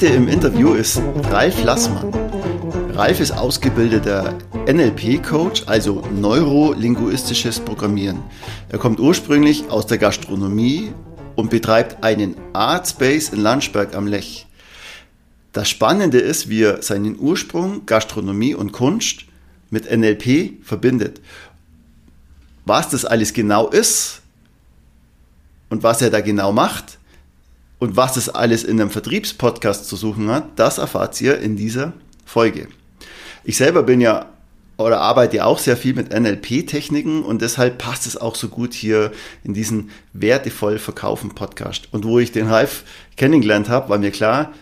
Heute im Interview ist Ralf Lassmann. Ralf ist ausgebildeter NLP-Coach, also neurolinguistisches Programmieren. Er kommt ursprünglich aus der Gastronomie und betreibt einen Art Space in Landsberg am Lech. Das Spannende ist, wie er seinen Ursprung, Gastronomie und Kunst mit NLP verbindet. Was das alles genau ist und was er da genau macht, und was es alles in einem Vertriebspodcast zu suchen hat, das erfahrt ihr in dieser Folge. Ich selber bin ja oder arbeite ja auch sehr viel mit NLP-Techniken und deshalb passt es auch so gut hier in diesen wertevoll verkaufen Podcast. Und wo ich den Ralf kennengelernt habe, war mir klar,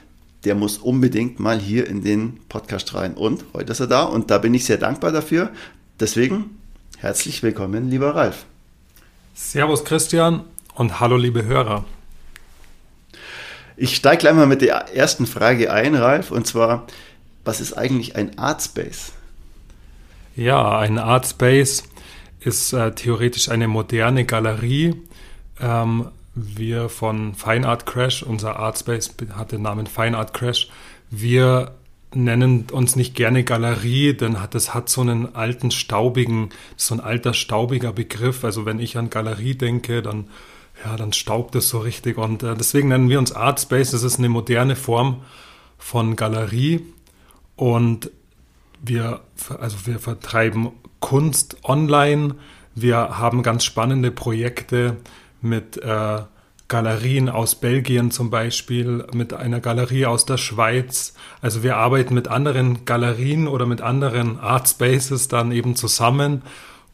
der muss unbedingt mal hier in den Podcast rein. Und heute ist er da und da bin ich sehr dankbar dafür. Deswegen herzlich willkommen, lieber Ralf. Servus Christian und hallo liebe Hörer. Ich steige gleich mal mit der ersten Frage ein, Ralf, und zwar, was ist eigentlich ein Artspace? Ja, ein Artspace ist äh, theoretisch eine moderne Galerie. Ähm, wir von Fine Art Crash, unser Artspace hat den Namen Fine Art Crash, wir nennen uns nicht gerne Galerie, denn das hat so einen alten, staubigen, so ein alter, staubiger Begriff. Also wenn ich an Galerie denke, dann ja, dann staubt es so richtig. Und äh, deswegen nennen wir uns Art Space. Das ist eine moderne Form von Galerie. Und wir, also wir vertreiben Kunst online. Wir haben ganz spannende Projekte mit äh, Galerien aus Belgien zum Beispiel, mit einer Galerie aus der Schweiz. Also wir arbeiten mit anderen Galerien oder mit anderen Art Spaces dann eben zusammen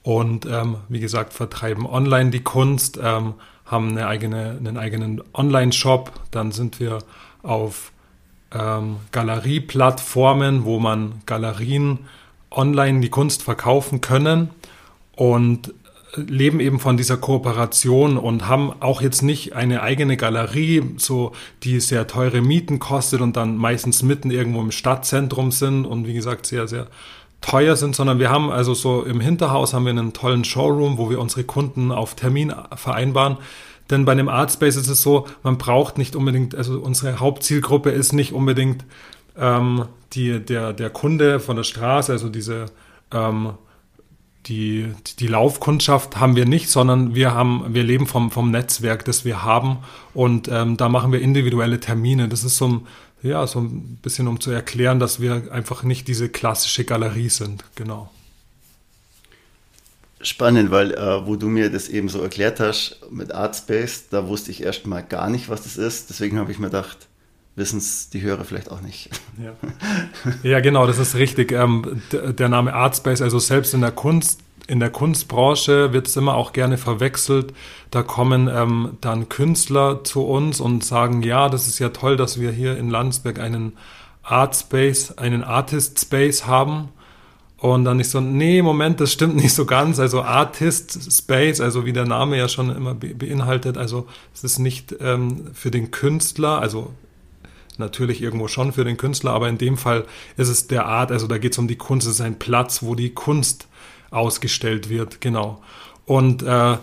und ähm, wie gesagt vertreiben online die Kunst. Ähm, haben eine eigene, einen eigenen Online-Shop. Dann sind wir auf ähm, Galerieplattformen, wo man Galerien online die Kunst verkaufen können und leben eben von dieser Kooperation und haben auch jetzt nicht eine eigene Galerie, so die sehr teure Mieten kostet und dann meistens mitten irgendwo im Stadtzentrum sind und wie gesagt sehr sehr teuer sind, sondern wir haben also so im Hinterhaus haben wir einen tollen Showroom, wo wir unsere Kunden auf Termin vereinbaren. Denn bei einem Artspace ist es so, man braucht nicht unbedingt, also unsere Hauptzielgruppe ist nicht unbedingt ähm, die, der, der Kunde von der Straße, also diese ähm, die, die Laufkundschaft haben wir nicht, sondern wir haben, wir leben vom, vom Netzwerk, das wir haben und ähm, da machen wir individuelle Termine. Das ist so ein, ja, so ein bisschen um zu erklären, dass wir einfach nicht diese klassische Galerie sind, genau. Spannend, weil äh, wo du mir das eben so erklärt hast mit Artspace, da wusste ich erst mal gar nicht, was das ist. Deswegen habe ich mir gedacht, wissen es die Hörer vielleicht auch nicht. Ja, ja genau, das ist richtig. Ähm, der Name Artspace, also selbst in der Kunst, in der Kunstbranche wird es immer auch gerne verwechselt. Da kommen ähm, dann Künstler zu uns und sagen, ja, das ist ja toll, dass wir hier in Landsberg einen Artspace, einen Artist Space haben. Und dann ich so, nee, Moment, das stimmt nicht so ganz. Also Artist Space, also wie der Name ja schon immer beinhaltet, also es ist nicht ähm, für den Künstler, also natürlich irgendwo schon für den Künstler, aber in dem Fall ist es der Art, also da geht es um die Kunst, es ist ein Platz, wo die Kunst ausgestellt wird, genau. Und äh,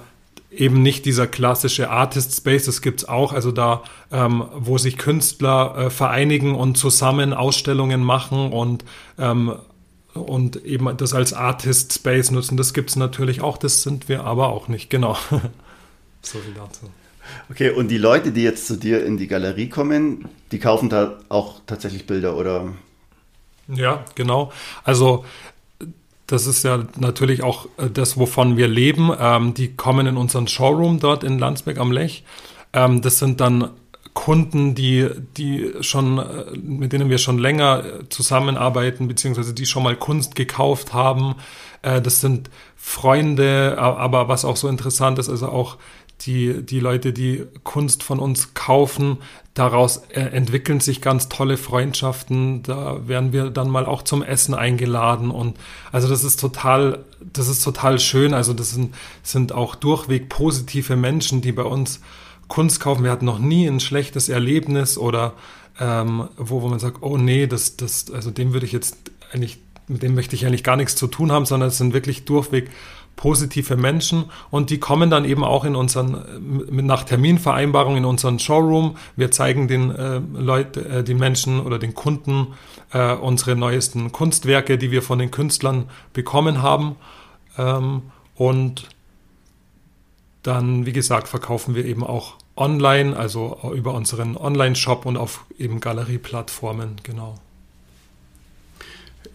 eben nicht dieser klassische Artist Space, das gibt's auch, also da, ähm, wo sich Künstler äh, vereinigen und zusammen Ausstellungen machen und ähm, und eben das als Artist Space nutzen. Das gibt es natürlich auch, das sind wir aber auch nicht, genau. so viel dazu. Okay, und die Leute, die jetzt zu dir in die Galerie kommen, die kaufen da auch tatsächlich Bilder oder? Ja, genau. Also das ist ja natürlich auch äh, das, wovon wir leben. Ähm, die kommen in unseren Showroom dort in Landsberg am Lech. Ähm, das sind dann Kunden, die, die schon, äh, mit denen wir schon länger äh, zusammenarbeiten, beziehungsweise die schon mal Kunst gekauft haben. Äh, das sind Freunde, aber was auch so interessant ist, also auch die, die Leute, die Kunst von uns kaufen, daraus entwickeln sich ganz tolle Freundschaften. Da werden wir dann mal auch zum Essen eingeladen und also das ist total, das ist total schön. Also das sind, sind auch durchweg positive Menschen, die bei uns Kunst kaufen. Wir hatten noch nie ein schlechtes Erlebnis oder ähm, wo, wo man sagt, oh nee, das, das, also dem würde ich jetzt eigentlich, mit dem möchte ich eigentlich gar nichts zu tun haben, sondern es sind wirklich durchweg positive Menschen und die kommen dann eben auch in unseren nach Terminvereinbarung in unseren Showroom. Wir zeigen den äh, Leute, äh, den Menschen oder den Kunden äh, unsere neuesten Kunstwerke, die wir von den Künstlern bekommen haben ähm, und dann, wie gesagt, verkaufen wir eben auch online, also über unseren Online-Shop und auf eben Galerieplattformen, genau.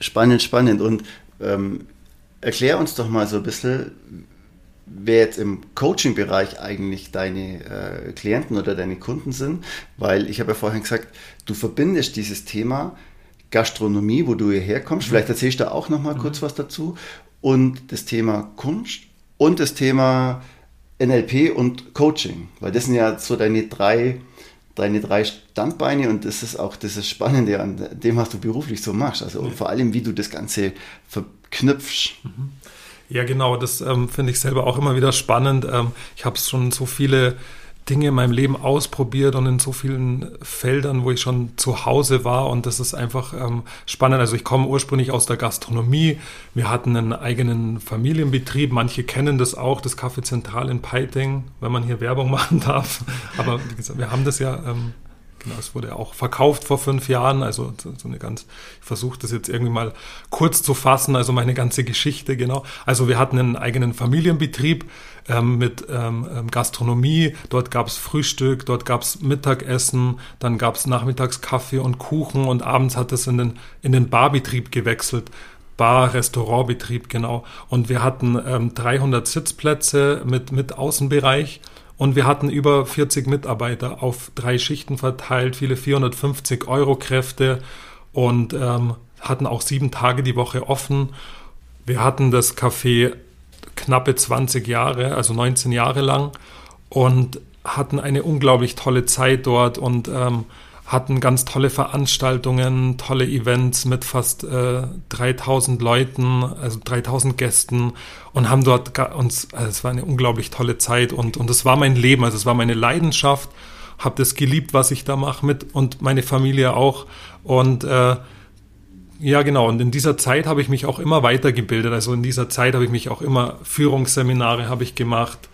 Spannend, spannend. Und ähm, erklär uns doch mal so ein bisschen, wer jetzt im Coaching-Bereich eigentlich deine äh, Klienten oder deine Kunden sind, weil ich habe ja vorhin gesagt, du verbindest dieses Thema Gastronomie, wo du hierher kommst, mhm. vielleicht erzählst du auch noch mal mhm. kurz was dazu, und das Thema Kunst und das Thema NLP und Coaching, weil das sind ja so deine drei, deine drei Standbeine und das ist auch das ist Spannende an dem, was du beruflich so machst. Also ja. vor allem, wie du das Ganze verknüpfst. Mhm. Ja, genau, das ähm, finde ich selber auch immer wieder spannend. Ähm, ich habe schon so viele Dinge in meinem Leben ausprobiert und in so vielen Feldern, wo ich schon zu Hause war. Und das ist einfach ähm, spannend. Also ich komme ursprünglich aus der Gastronomie. Wir hatten einen eigenen Familienbetrieb. Manche kennen das auch, das Café Zentral in Peiting, wenn man hier Werbung machen darf. Aber wie gesagt, wir haben das ja ähm, Genau, es wurde auch verkauft vor fünf Jahren. Also so eine ganz, ich versuche das jetzt irgendwie mal kurz zu fassen, also meine ganze Geschichte, genau. Also wir hatten einen eigenen Familienbetrieb ähm, mit ähm, ähm Gastronomie. Dort gab es Frühstück, dort gab es Mittagessen, dann gab es nachmittags Kaffee und Kuchen und abends hat es in den, in den Barbetrieb gewechselt. Bar, Restaurantbetrieb, genau. Und wir hatten ähm, 300 Sitzplätze mit, mit Außenbereich. Und wir hatten über 40 Mitarbeiter auf drei Schichten verteilt, viele 450 Euro Kräfte und ähm, hatten auch sieben Tage die Woche offen. Wir hatten das Café knappe 20 Jahre, also 19 Jahre lang und hatten eine unglaublich tolle Zeit dort und ähm, hatten ganz tolle Veranstaltungen, tolle Events mit fast äh, 3000 Leuten, also 3000 Gästen und haben dort uns, also es war eine unglaublich tolle Zeit und und es war mein Leben, also es war meine Leidenschaft, habe das geliebt, was ich da mache mit und meine Familie auch und äh, ja, genau. Und in dieser Zeit habe ich mich auch immer weitergebildet. Also in dieser Zeit habe ich mich auch immer Führungsseminare habe ich gemacht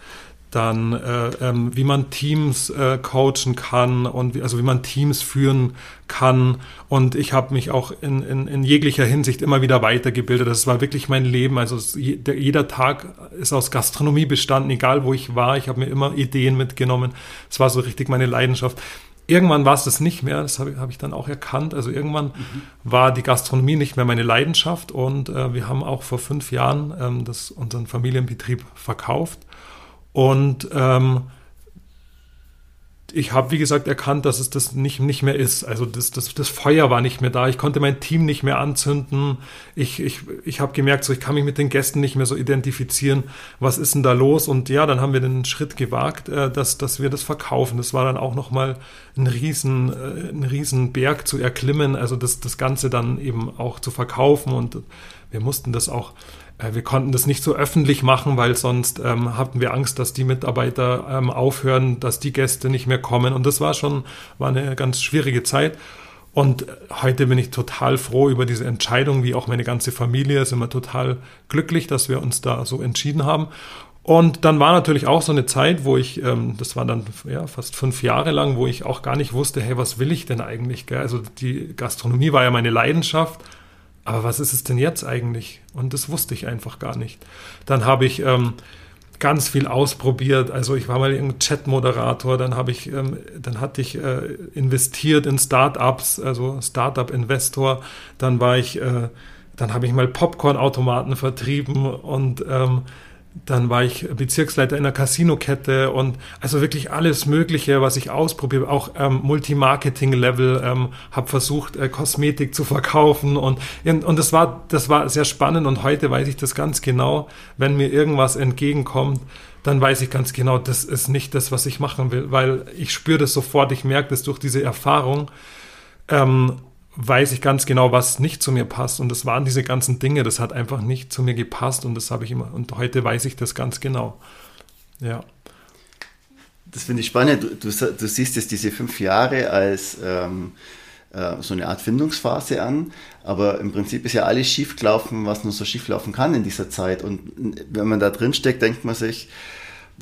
dann äh, ähm, wie man Teams äh, coachen kann und wie, also wie man Teams führen kann. Und ich habe mich auch in, in, in jeglicher Hinsicht immer wieder weitergebildet. Das war wirklich mein Leben. Also es, jeder Tag ist aus Gastronomie bestanden, egal wo ich war. Ich habe mir immer Ideen mitgenommen. Es war so richtig meine Leidenschaft. Irgendwann war es das nicht mehr, das habe hab ich dann auch erkannt. Also irgendwann mhm. war die Gastronomie nicht mehr meine Leidenschaft und äh, wir haben auch vor fünf Jahren ähm, das, unseren Familienbetrieb verkauft und ähm, ich habe, wie gesagt, erkannt, dass es das nicht, nicht mehr ist. Also das, das, das Feuer war nicht mehr da. Ich konnte mein Team nicht mehr anzünden. Ich, ich, ich habe gemerkt, so, ich kann mich mit den Gästen nicht mehr so identifizieren. Was ist denn da los? Und ja, dann haben wir den Schritt gewagt, äh, dass, dass wir das verkaufen. Das war dann auch nochmal ein riesen, äh, ein riesen Berg zu erklimmen. Also das, das Ganze dann eben auch zu verkaufen. Und wir mussten das auch wir konnten das nicht so öffentlich machen, weil sonst ähm, hatten wir Angst, dass die Mitarbeiter ähm, aufhören, dass die Gäste nicht mehr kommen. Und das war schon war eine ganz schwierige Zeit. Und heute bin ich total froh über diese Entscheidung, wie auch meine ganze Familie, sind wir total glücklich, dass wir uns da so entschieden haben. Und dann war natürlich auch so eine Zeit, wo ich, ähm, das war dann ja, fast fünf Jahre lang, wo ich auch gar nicht wusste, hey, was will ich denn eigentlich? Gell? Also die Gastronomie war ja meine Leidenschaft, aber was ist es denn jetzt eigentlich? Und das wusste ich einfach gar nicht. Dann habe ich ähm, ganz viel ausprobiert. Also ich war mal ein Chat-Moderator, dann habe ich, ähm, dann hatte ich äh, investiert in Startups, also Startup-Investor. Dann war ich, äh, dann habe ich mal Popcorn-Automaten vertrieben und ähm, dann war ich Bezirksleiter in einer Casino-Kette und also wirklich alles Mögliche, was ich ausprobiere, auch ähm, Multimarketing-Level, ähm, habe versucht, äh, Kosmetik zu verkaufen und, und das war, das war sehr spannend und heute weiß ich das ganz genau, wenn mir irgendwas entgegenkommt, dann weiß ich ganz genau, das ist nicht das, was ich machen will, weil ich spüre das sofort, ich merke das durch diese Erfahrung. Ähm, weiß ich ganz genau, was nicht zu mir passt. Und das waren diese ganzen Dinge, das hat einfach nicht zu mir gepasst und das habe ich immer. Und heute weiß ich das ganz genau. Ja. Das finde ich spannend. Du, du, du, siehst jetzt diese fünf Jahre als ähm, äh, so eine Art Findungsphase an, aber im Prinzip ist ja alles schiefgelaufen, was nur so schieflaufen kann in dieser Zeit. Und wenn man da drin steckt, denkt man sich,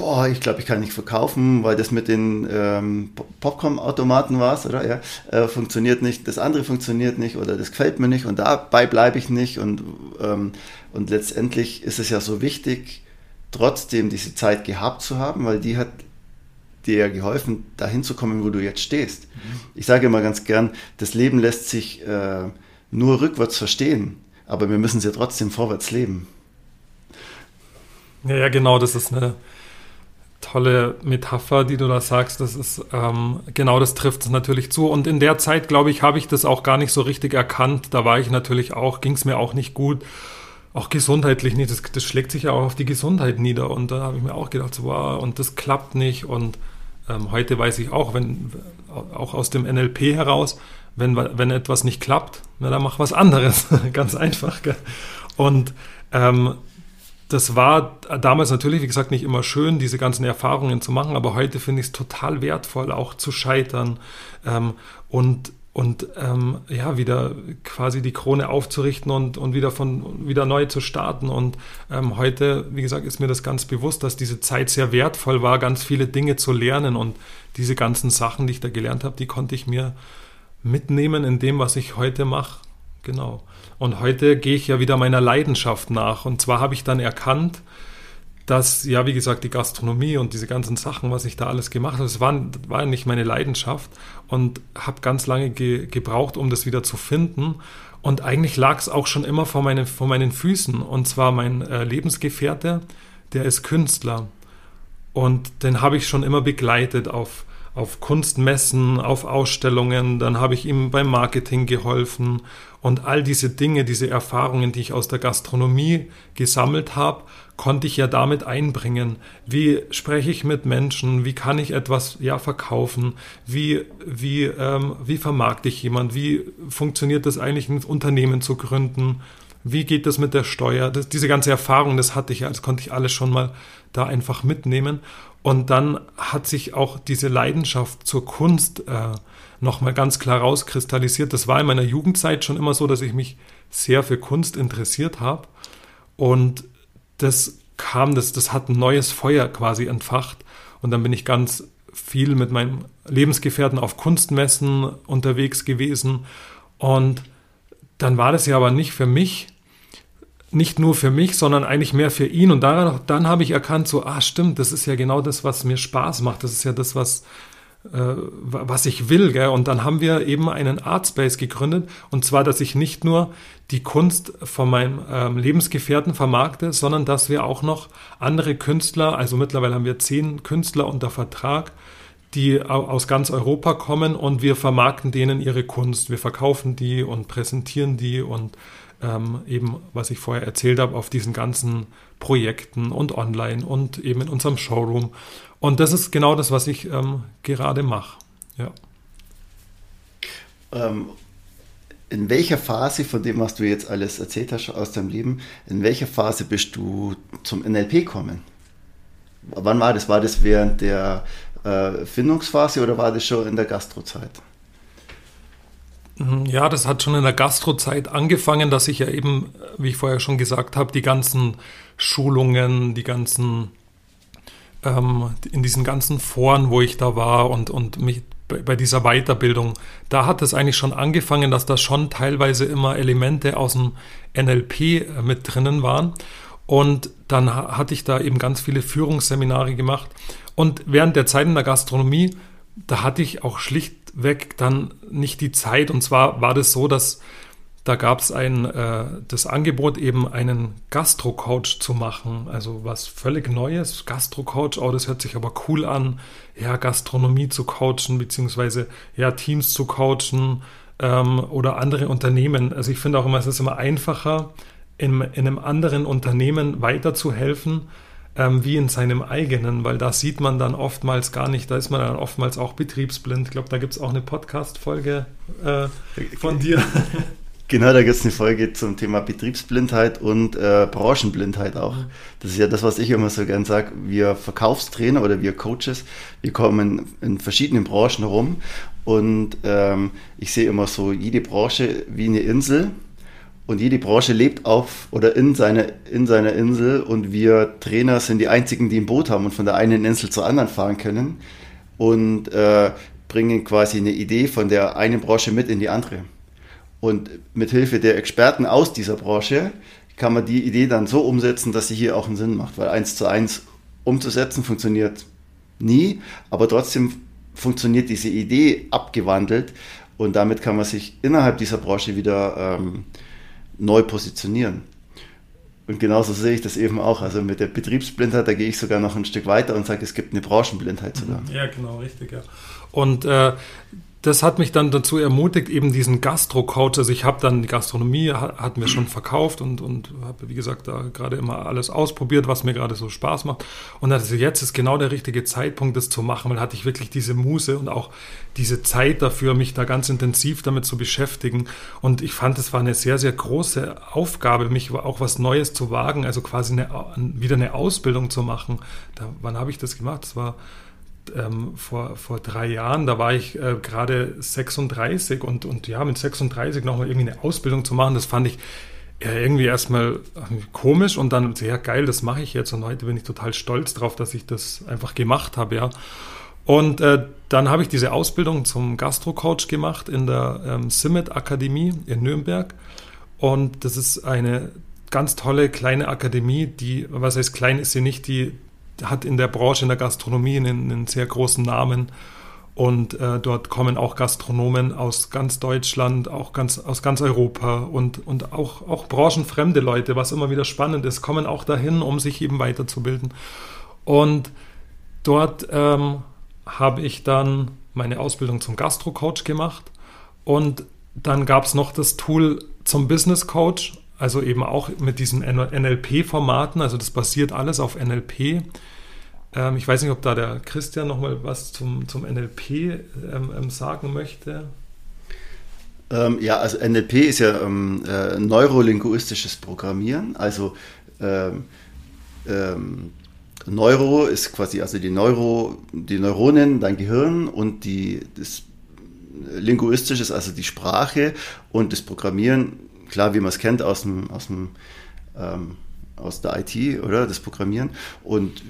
boah, ich glaube, ich kann nicht verkaufen, weil das mit den ähm, Popcorn-Automaten war, oder? Ja, äh, funktioniert nicht, das andere funktioniert nicht oder das gefällt mir nicht und dabei bleibe ich nicht und, ähm, und letztendlich ist es ja so wichtig, trotzdem diese Zeit gehabt zu haben, weil die hat dir geholfen, dahin zu kommen, wo du jetzt stehst. Mhm. Ich sage immer ganz gern, das Leben lässt sich äh, nur rückwärts verstehen, aber wir müssen es ja trotzdem vorwärts leben. Ja, ja, genau, das ist eine tolle Metapher, die du da sagst. Das ist ähm, genau das trifft es natürlich zu. Und in der Zeit, glaube ich, habe ich das auch gar nicht so richtig erkannt. Da war ich natürlich auch, ging es mir auch nicht gut, auch gesundheitlich nicht. Das, das, schlägt sich ja auch auf die Gesundheit nieder. Und da habe ich mir auch gedacht, so, wow, und das klappt nicht. Und ähm, heute weiß ich auch, wenn auch aus dem NLP heraus, wenn, wenn etwas nicht klappt, na, dann mach was anderes. Ganz einfach. Gell? Und ähm, das war damals natürlich, wie gesagt, nicht immer schön, diese ganzen Erfahrungen zu machen, aber heute finde ich es total wertvoll, auch zu scheitern ähm, und und ähm, ja wieder quasi die Krone aufzurichten und, und wieder von wieder neu zu starten. Und ähm, heute wie gesagt ist mir das ganz bewusst dass diese Zeit sehr wertvoll war ganz viele Dinge zu lernen. Und diese ganzen Sachen die ich da gelernt habe die konnte ich mir mitnehmen in dem was ich heute mache. Genau und heute gehe ich ja wieder meiner Leidenschaft nach. Und zwar habe ich dann erkannt, dass, ja, wie gesagt, die Gastronomie und diese ganzen Sachen, was ich da alles gemacht habe, das war, war nicht meine Leidenschaft und habe ganz lange ge gebraucht, um das wieder zu finden. Und eigentlich lag es auch schon immer vor, meine, vor meinen Füßen. Und zwar mein äh, Lebensgefährte, der ist Künstler. Und den habe ich schon immer begleitet auf, auf Kunstmessen, auf Ausstellungen. Dann habe ich ihm beim Marketing geholfen und all diese Dinge, diese Erfahrungen, die ich aus der Gastronomie gesammelt habe, konnte ich ja damit einbringen. Wie spreche ich mit Menschen? Wie kann ich etwas ja verkaufen? Wie, wie, ähm, wie vermarkte ich jemand? Wie funktioniert das eigentlich, ein Unternehmen zu gründen? Wie geht das mit der Steuer? Das, diese ganze Erfahrung, das hatte ich, das konnte ich alles schon mal da einfach mitnehmen. Und dann hat sich auch diese Leidenschaft zur Kunst äh, nochmal ganz klar rauskristallisiert. Das war in meiner Jugendzeit schon immer so, dass ich mich sehr für Kunst interessiert habe. Und das kam, das, das hat ein neues Feuer quasi entfacht. Und dann bin ich ganz viel mit meinem Lebensgefährten auf Kunstmessen unterwegs gewesen. Und dann war das ja aber nicht für mich, nicht nur für mich, sondern eigentlich mehr für ihn. Und dann, dann habe ich erkannt, so, ah, stimmt, das ist ja genau das, was mir Spaß macht. Das ist ja das, was, äh, was ich will. Gell? Und dann haben wir eben einen Artspace gegründet. Und zwar, dass ich nicht nur die Kunst von meinem ähm, Lebensgefährten vermarkte, sondern dass wir auch noch andere Künstler, also mittlerweile haben wir zehn Künstler unter Vertrag, die aus ganz Europa kommen und wir vermarkten denen ihre Kunst. Wir verkaufen die und präsentieren die und ähm, eben, was ich vorher erzählt habe, auf diesen ganzen Projekten und online und eben in unserem Showroom. Und das ist genau das, was ich ähm, gerade mache. Ja. Ähm, in welcher Phase von dem, was du jetzt alles erzählt hast aus deinem Leben, in welcher Phase bist du zum NLP gekommen? Wann war das? War das während der äh, Findungsphase oder war das schon in der Gastrozeit? Mhm, ja, das hat schon in der Gastrozeit angefangen, dass ich ja eben, wie ich vorher schon gesagt habe, die ganzen Schulungen, die ganzen ähm, in diesen ganzen Foren, wo ich da war und, und mich bei dieser Weiterbildung, da hat es eigentlich schon angefangen, dass da schon teilweise immer Elemente aus dem NLP äh, mit drinnen waren. Und dann hatte ich da eben ganz viele Führungsseminare gemacht. Und während der Zeit in der Gastronomie, da hatte ich auch schlichtweg dann nicht die Zeit. Und zwar war das so, dass da gab es ein äh, das Angebot, eben einen Gastro-Coach zu machen. Also was völlig Neues. Gastro-Coach, oh, das hört sich aber cool an. Ja, Gastronomie zu coachen, beziehungsweise ja, Teams zu coachen ähm, oder andere Unternehmen. Also ich finde auch immer, es ist immer einfacher, in, in einem anderen Unternehmen weiterzuhelfen, ähm, wie in seinem eigenen, weil da sieht man dann oftmals gar nicht, da ist man dann oftmals auch betriebsblind. Ich glaube, da gibt es auch eine Podcast-Folge äh, von dir. Genau, da gibt es eine Folge zum Thema Betriebsblindheit und äh, Branchenblindheit auch. Das ist ja das, was ich immer so gern sage. Wir Verkaufstrainer oder wir Coaches, wir kommen in verschiedenen Branchen rum und ähm, ich sehe immer so jede Branche wie eine Insel und jede Branche lebt auf oder in seiner, in seiner Insel. Und wir Trainer sind die einzigen, die ein Boot haben und von der einen Insel zur anderen fahren können und äh, bringen quasi eine Idee von der einen Branche mit in die andere. Und mit Hilfe der Experten aus dieser Branche kann man die Idee dann so umsetzen, dass sie hier auch einen Sinn macht, weil eins zu eins umzusetzen funktioniert nie, aber trotzdem funktioniert diese Idee abgewandelt. Und damit kann man sich innerhalb dieser Branche wieder ähm, neu positionieren. Und genauso sehe ich das eben auch. Also mit der Betriebsblindheit, da gehe ich sogar noch ein Stück weiter und sage, es gibt eine Branchenblindheit sogar. Ja, genau, richtig, ja. Und äh, das hat mich dann dazu ermutigt, eben diesen Gastro-Coach, also ich habe dann die Gastronomie, hat mir schon verkauft und, und habe, wie gesagt, da gerade immer alles ausprobiert, was mir gerade so Spaß macht. Und also jetzt ist genau der richtige Zeitpunkt, das zu machen, weil hatte ich wirklich diese Muße und auch diese Zeit dafür, mich da ganz intensiv damit zu beschäftigen. Und ich fand, es war eine sehr, sehr große Aufgabe, mich auch was Neues zu wagen, also quasi eine, wieder eine Ausbildung zu machen. Da, wann habe ich das gemacht? Das war ähm, vor, vor drei Jahren, da war ich äh, gerade 36 und, und ja, mit 36 nochmal irgendwie eine Ausbildung zu machen, das fand ich ja, irgendwie erstmal komisch und dann sehr geil, das mache ich jetzt und heute bin ich total stolz drauf, dass ich das einfach gemacht habe, ja. Und äh, dann habe ich diese Ausbildung zum Gastro-Coach gemacht in der ähm, Simmet Akademie in Nürnberg und das ist eine ganz tolle kleine Akademie, die, was heißt klein ist sie nicht, die hat in der Branche, in der Gastronomie einen, einen sehr großen Namen. Und äh, dort kommen auch Gastronomen aus ganz Deutschland, auch ganz, aus ganz Europa und, und auch, auch branchenfremde Leute, was immer wieder spannend ist, kommen auch dahin, um sich eben weiterzubilden. Und dort ähm, habe ich dann meine Ausbildung zum Gastro-Coach gemacht. Und dann gab es noch das Tool zum Business Coach, also eben auch mit diesen NLP-Formaten. Also das basiert alles auf NLP. Ähm, ich weiß nicht, ob da der Christian noch mal was zum, zum NLP ähm, ähm, sagen möchte. Ähm, ja, also NLP ist ja ähm, äh, neurolinguistisches Programmieren. Also ähm, Neuro ist quasi also die Neuro, die Neuronen, dein Gehirn und die das Linguistische ist also die Sprache und das Programmieren, klar, wie man es kennt aus dem, aus dem aus der IT, oder? Das Programmieren. Und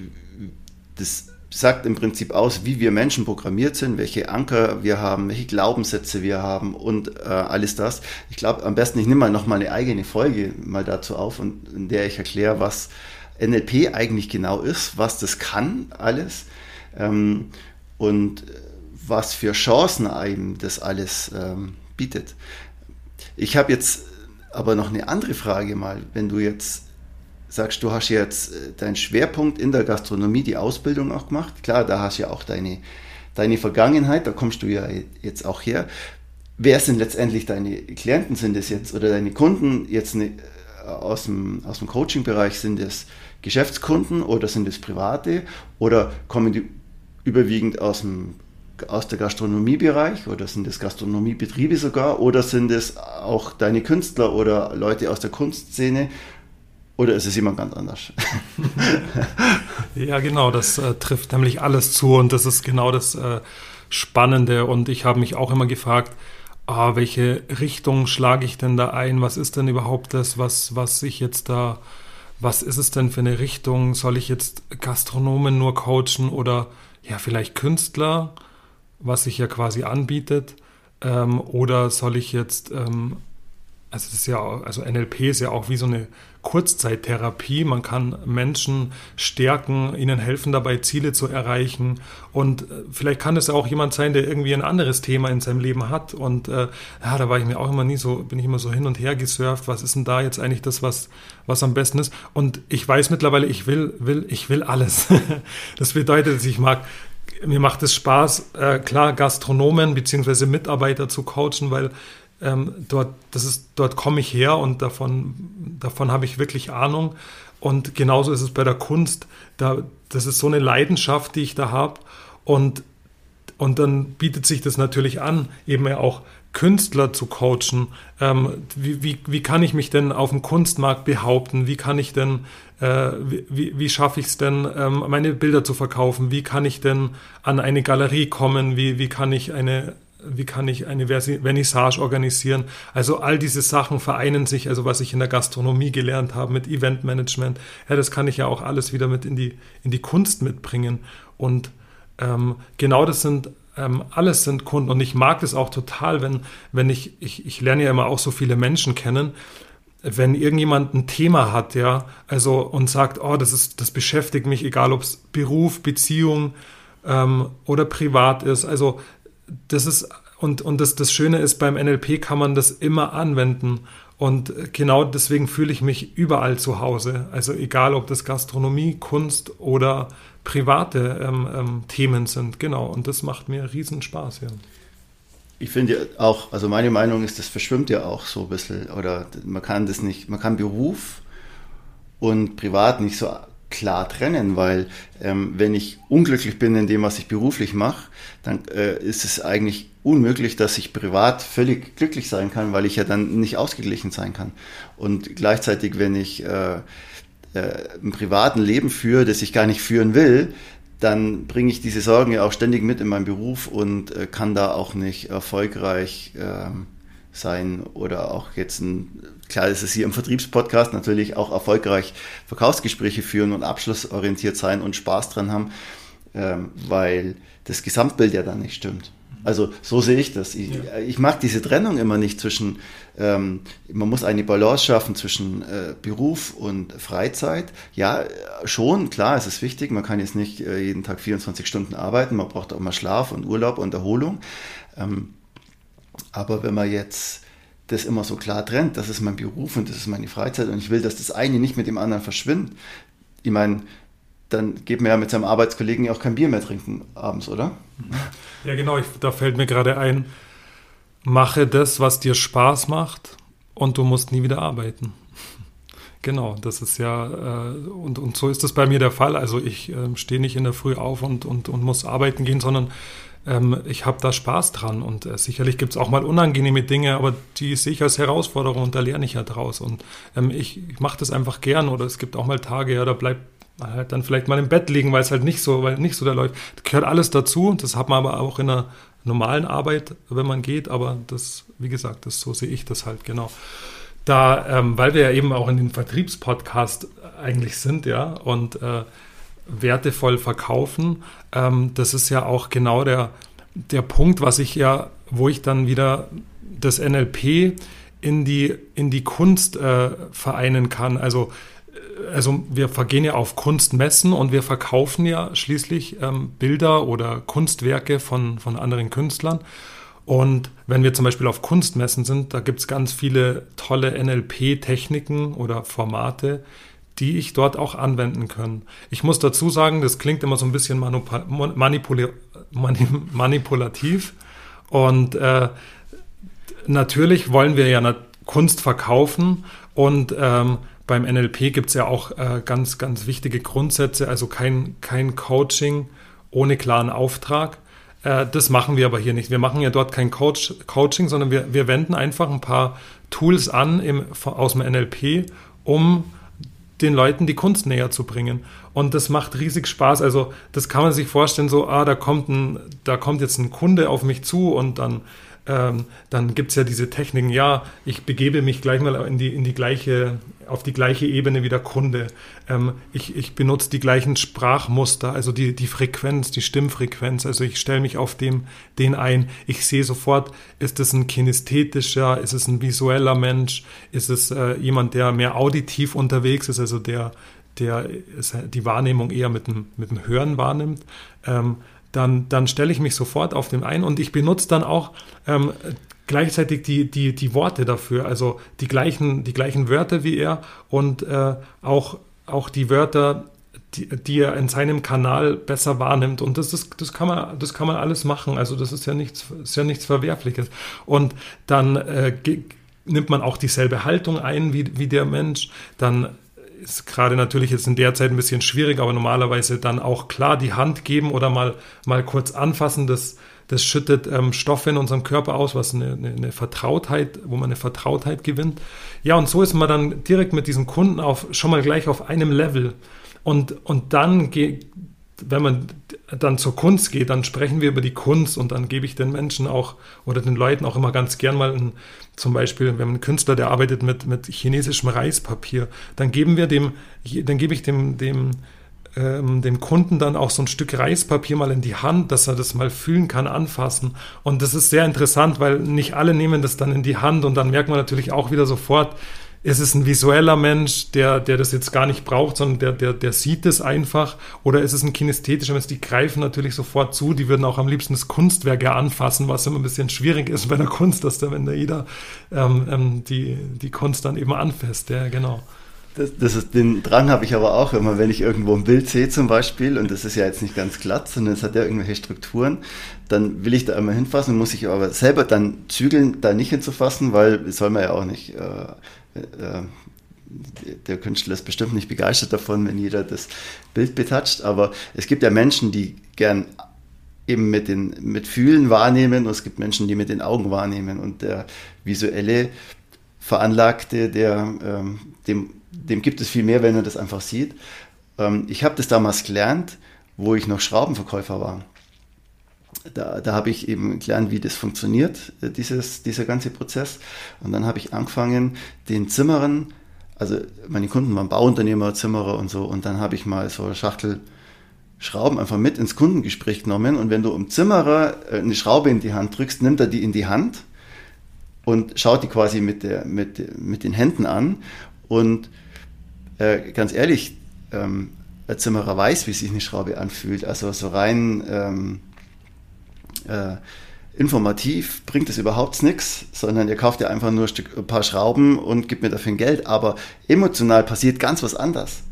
das sagt im Prinzip aus, wie wir Menschen programmiert sind, welche Anker wir haben, welche Glaubenssätze wir haben und äh, alles das. Ich glaube, am besten, ich nehme mal nochmal eine eigene Folge mal dazu auf, und, in der ich erkläre, was NLP eigentlich genau ist, was das kann alles ähm, und was für Chancen einem das alles ähm, bietet. Ich habe jetzt aber noch eine andere Frage mal, wenn du jetzt sagst, du hast jetzt äh, deinen Schwerpunkt in der Gastronomie, die Ausbildung auch gemacht. Klar, da hast du ja auch deine, deine Vergangenheit, da kommst du ja jetzt auch her. Wer sind letztendlich deine Klienten? Sind es jetzt oder deine Kunden jetzt ne, aus dem, aus dem Coaching-Bereich? Sind es Geschäftskunden oder sind es private? Oder kommen die überwiegend aus dem aus der Gastronomiebereich oder sind es Gastronomiebetriebe sogar oder sind es auch deine Künstler oder Leute aus der Kunstszene? Oder ist es jemand ganz anders? ja, genau, das äh, trifft nämlich alles zu und das ist genau das äh, Spannende. Und ich habe mich auch immer gefragt, ah, welche Richtung schlage ich denn da ein? Was ist denn überhaupt das, was, was ich jetzt da, was ist es denn für eine Richtung? Soll ich jetzt Gastronomen nur coachen oder ja, vielleicht Künstler? Was sich ja quasi anbietet? Ähm, oder soll ich jetzt, ähm, also das ist ja, also NLP ist ja auch wie so eine Kurzzeittherapie. Man kann Menschen stärken, ihnen helfen dabei, Ziele zu erreichen. Und äh, vielleicht kann es auch jemand sein, der irgendwie ein anderes Thema in seinem Leben hat. Und äh, ja, da war ich mir auch immer nie so, bin ich immer so hin und her gesurft. Was ist denn da jetzt eigentlich das, was, was am besten ist? Und ich weiß mittlerweile, ich will, will, ich will alles. das bedeutet, ich mag mir macht es Spaß, äh, klar, Gastronomen bzw. Mitarbeiter zu coachen, weil ähm, dort, das ist, dort komme ich her und davon, davon habe ich wirklich Ahnung. Und genauso ist es bei der Kunst. Da, das ist so eine Leidenschaft, die ich da habe. Und, und dann bietet sich das natürlich an, eben auch Künstler zu coachen. Ähm, wie, wie, wie kann ich mich denn auf dem Kunstmarkt behaupten? Wie kann ich denn, äh, wie, wie schaffe ich es denn, ähm, meine Bilder zu verkaufen? Wie kann ich denn an eine Galerie kommen? Wie, wie kann ich eine, wie kann ich eine Vernissage organisieren? Also all diese Sachen vereinen sich, also was ich in der Gastronomie gelernt habe mit Eventmanagement, ja, das kann ich ja auch alles wieder mit in die, in die Kunst mitbringen. Und ähm, genau das sind ähm, alles sind Kunden und ich mag das auch total, wenn, wenn ich, ich, ich lerne ja immer auch so viele Menschen kennen, wenn irgendjemand ein Thema hat, ja, also und sagt, oh, das ist, das beschäftigt mich, egal ob es Beruf, Beziehung ähm, oder privat ist. Also das ist, und, und das, das Schöne ist, beim NLP kann man das immer anwenden. Und genau deswegen fühle ich mich überall zu Hause. Also egal, ob das Gastronomie, Kunst oder private ähm, ähm, Themen sind. Genau, und das macht mir riesen Spaß. Ja. Ich finde ja auch, also meine Meinung ist, das verschwimmt ja auch so ein bisschen. Oder man kann das nicht, man kann Beruf und Privat nicht so klar trennen, weil ähm, wenn ich unglücklich bin in dem, was ich beruflich mache, dann äh, ist es eigentlich unmöglich, dass ich privat völlig glücklich sein kann, weil ich ja dann nicht ausgeglichen sein kann. Und gleichzeitig, wenn ich äh, äh, im privaten Leben führe, das ich gar nicht führen will, dann bringe ich diese Sorgen ja auch ständig mit in meinen Beruf und äh, kann da auch nicht erfolgreich äh, sein oder auch jetzt ein, klar ist es hier im Vertriebspodcast natürlich auch erfolgreich Verkaufsgespräche führen und abschlussorientiert sein und Spaß dran haben, ähm, weil das Gesamtbild ja dann nicht stimmt. Also so sehe ich das. Ich, ja. ich mag diese Trennung immer nicht zwischen, ähm, man muss eine Balance schaffen zwischen äh, Beruf und Freizeit. Ja, schon, klar, es ist wichtig. Man kann jetzt nicht äh, jeden Tag 24 Stunden arbeiten. Man braucht auch mal Schlaf und Urlaub und Erholung. Ähm, aber wenn man jetzt das immer so klar trennt, das ist mein Beruf und das ist meine Freizeit und ich will, dass das eine nicht mit dem anderen verschwindet. Ich meine, dann geht man ja mit seinem Arbeitskollegen ja auch kein Bier mehr trinken abends, oder? Ja, genau, ich, da fällt mir gerade ein, mache das, was dir Spaß macht und du musst nie wieder arbeiten. Genau, das ist ja, äh, und, und so ist das bei mir der Fall. Also ich äh, stehe nicht in der Früh auf und, und, und muss arbeiten gehen, sondern ähm, ich habe da Spaß dran. Und äh, sicherlich gibt es auch mal unangenehme Dinge, aber die sehe ich als Herausforderung und da lerne ich ja draus. Und ähm, ich, ich mache das einfach gern oder es gibt auch mal Tage, ja, da bleibt halt dann vielleicht mal im Bett liegen, weil es halt nicht so, weil nicht so da läuft. Das gehört alles dazu. Das hat man aber auch in einer normalen Arbeit, wenn man geht. Aber das, wie gesagt, das so sehe ich das halt genau. Da, ähm, weil wir ja eben auch in den Vertriebspodcast eigentlich sind, ja, und äh, wertevoll verkaufen, ähm, das ist ja auch genau der, der Punkt, was ich ja, wo ich dann wieder das NLP in die, in die Kunst äh, vereinen kann. Also also wir vergehen ja auf Kunstmessen und wir verkaufen ja schließlich ähm, Bilder oder Kunstwerke von, von anderen Künstlern. Und wenn wir zum Beispiel auf Kunstmessen sind, da gibt es ganz viele tolle NLP-Techniken oder Formate, die ich dort auch anwenden kann. Ich muss dazu sagen, das klingt immer so ein bisschen manipula manipulativ. Und äh, natürlich wollen wir ja Kunst verkaufen und ähm, beim NLP gibt es ja auch äh, ganz, ganz wichtige Grundsätze, also kein, kein Coaching ohne klaren Auftrag. Äh, das machen wir aber hier nicht. Wir machen ja dort kein Coach, Coaching, sondern wir, wir wenden einfach ein paar Tools an im, aus dem NLP, um den Leuten die Kunst näher zu bringen. Und das macht riesig Spaß. Also das kann man sich vorstellen, so, ah, da kommt, ein, da kommt jetzt ein Kunde auf mich zu und dann ähm, dann gibt es ja diese Techniken, ja, ich begebe mich gleich mal in die, in die gleiche, auf die gleiche Ebene wie der Kunde. Ähm, ich, ich benutze die gleichen Sprachmuster, also die, die Frequenz, die Stimmfrequenz. Also ich stelle mich auf dem, den ein. Ich sehe sofort, ist es ein kinästhetischer, ist es ein visueller Mensch, ist es äh, jemand, der mehr auditiv unterwegs ist, also der, der die Wahrnehmung eher mit dem, mit dem Hören wahrnimmt. Ähm, dann, dann stelle ich mich sofort auf den ein und ich benutze dann auch ähm, gleichzeitig die, die, die Worte dafür, also die gleichen, die gleichen Wörter wie er und äh, auch, auch die Wörter, die, die, er in seinem Kanal besser wahrnimmt. Und das, ist, das, kann man, das kann man alles machen. Also das ist ja nichts, ist ja nichts Verwerfliches. Und dann äh, nimmt man auch dieselbe Haltung ein wie, wie der Mensch. Dann ist gerade natürlich jetzt in der Zeit ein bisschen schwierig, aber normalerweise dann auch klar die Hand geben oder mal, mal kurz anfassen. Das, das schüttet ähm, Stoffe in unserem Körper aus, was eine, eine, eine, Vertrautheit, wo man eine Vertrautheit gewinnt. Ja, und so ist man dann direkt mit diesem Kunden auf, schon mal gleich auf einem Level. Und, und dann geht, wenn man dann zur Kunst geht, dann sprechen wir über die Kunst und dann gebe ich den Menschen auch oder den Leuten auch immer ganz gern mal ein, zum Beispiel, wenn ein Künstler, der arbeitet mit, mit chinesischem Reispapier, dann geben wir dem, dann gebe ich dem, dem, ähm, dem Kunden dann auch so ein Stück Reispapier mal in die Hand, dass er das mal fühlen kann, anfassen. Und das ist sehr interessant, weil nicht alle nehmen das dann in die Hand und dann merkt man natürlich auch wieder sofort, ist es ein visueller Mensch, der, der das jetzt gar nicht braucht, sondern der, der, der sieht es einfach? Oder ist es ein kinästhetischer Mensch? Die greifen natürlich sofort zu, die würden auch am liebsten das Kunstwerk ja anfassen, was immer ein bisschen schwierig ist bei der Kunst, dass da, wenn da jeder ähm, ähm, die, die Kunst dann eben anfasst. Ja, genau. Das, das ist, den Drang habe ich aber auch immer, wenn ich irgendwo ein Bild sehe zum Beispiel und das ist ja jetzt nicht ganz glatt, sondern es hat ja irgendwelche Strukturen, dann will ich da immer hinfassen, muss ich aber selber dann zügeln, da nicht hinzufassen, weil soll man ja auch nicht äh, äh, der Künstler ist bestimmt nicht begeistert davon, wenn jeder das Bild betatscht, aber es gibt ja Menschen, die gern eben mit den mit Fühlen wahrnehmen und es gibt Menschen, die mit den Augen wahrnehmen und der visuelle Veranlagte, der ähm, dem, dem gibt es viel mehr, wenn er das einfach sieht. Ähm, ich habe das damals gelernt, wo ich noch Schraubenverkäufer war da, da habe ich eben gelernt, wie das funktioniert, äh, dieses, dieser ganze Prozess. Und dann habe ich angefangen, den Zimmerern, also meine Kunden waren Bauunternehmer, Zimmerer und so, und dann habe ich mal so eine Schachtel Schrauben einfach mit ins Kundengespräch genommen. Und wenn du um Zimmerer äh, eine Schraube in die Hand drückst, nimmt er die in die Hand und schaut die quasi mit, der, mit, mit den Händen an. Und äh, ganz ehrlich, ähm, der Zimmerer weiß, wie sich eine Schraube anfühlt. Also so rein ähm, äh, informativ bringt es überhaupt nichts, sondern ihr kauft ja einfach nur ein, Stück, ein paar Schrauben und gibt mir dafür Geld. Aber emotional passiert ganz was anderes.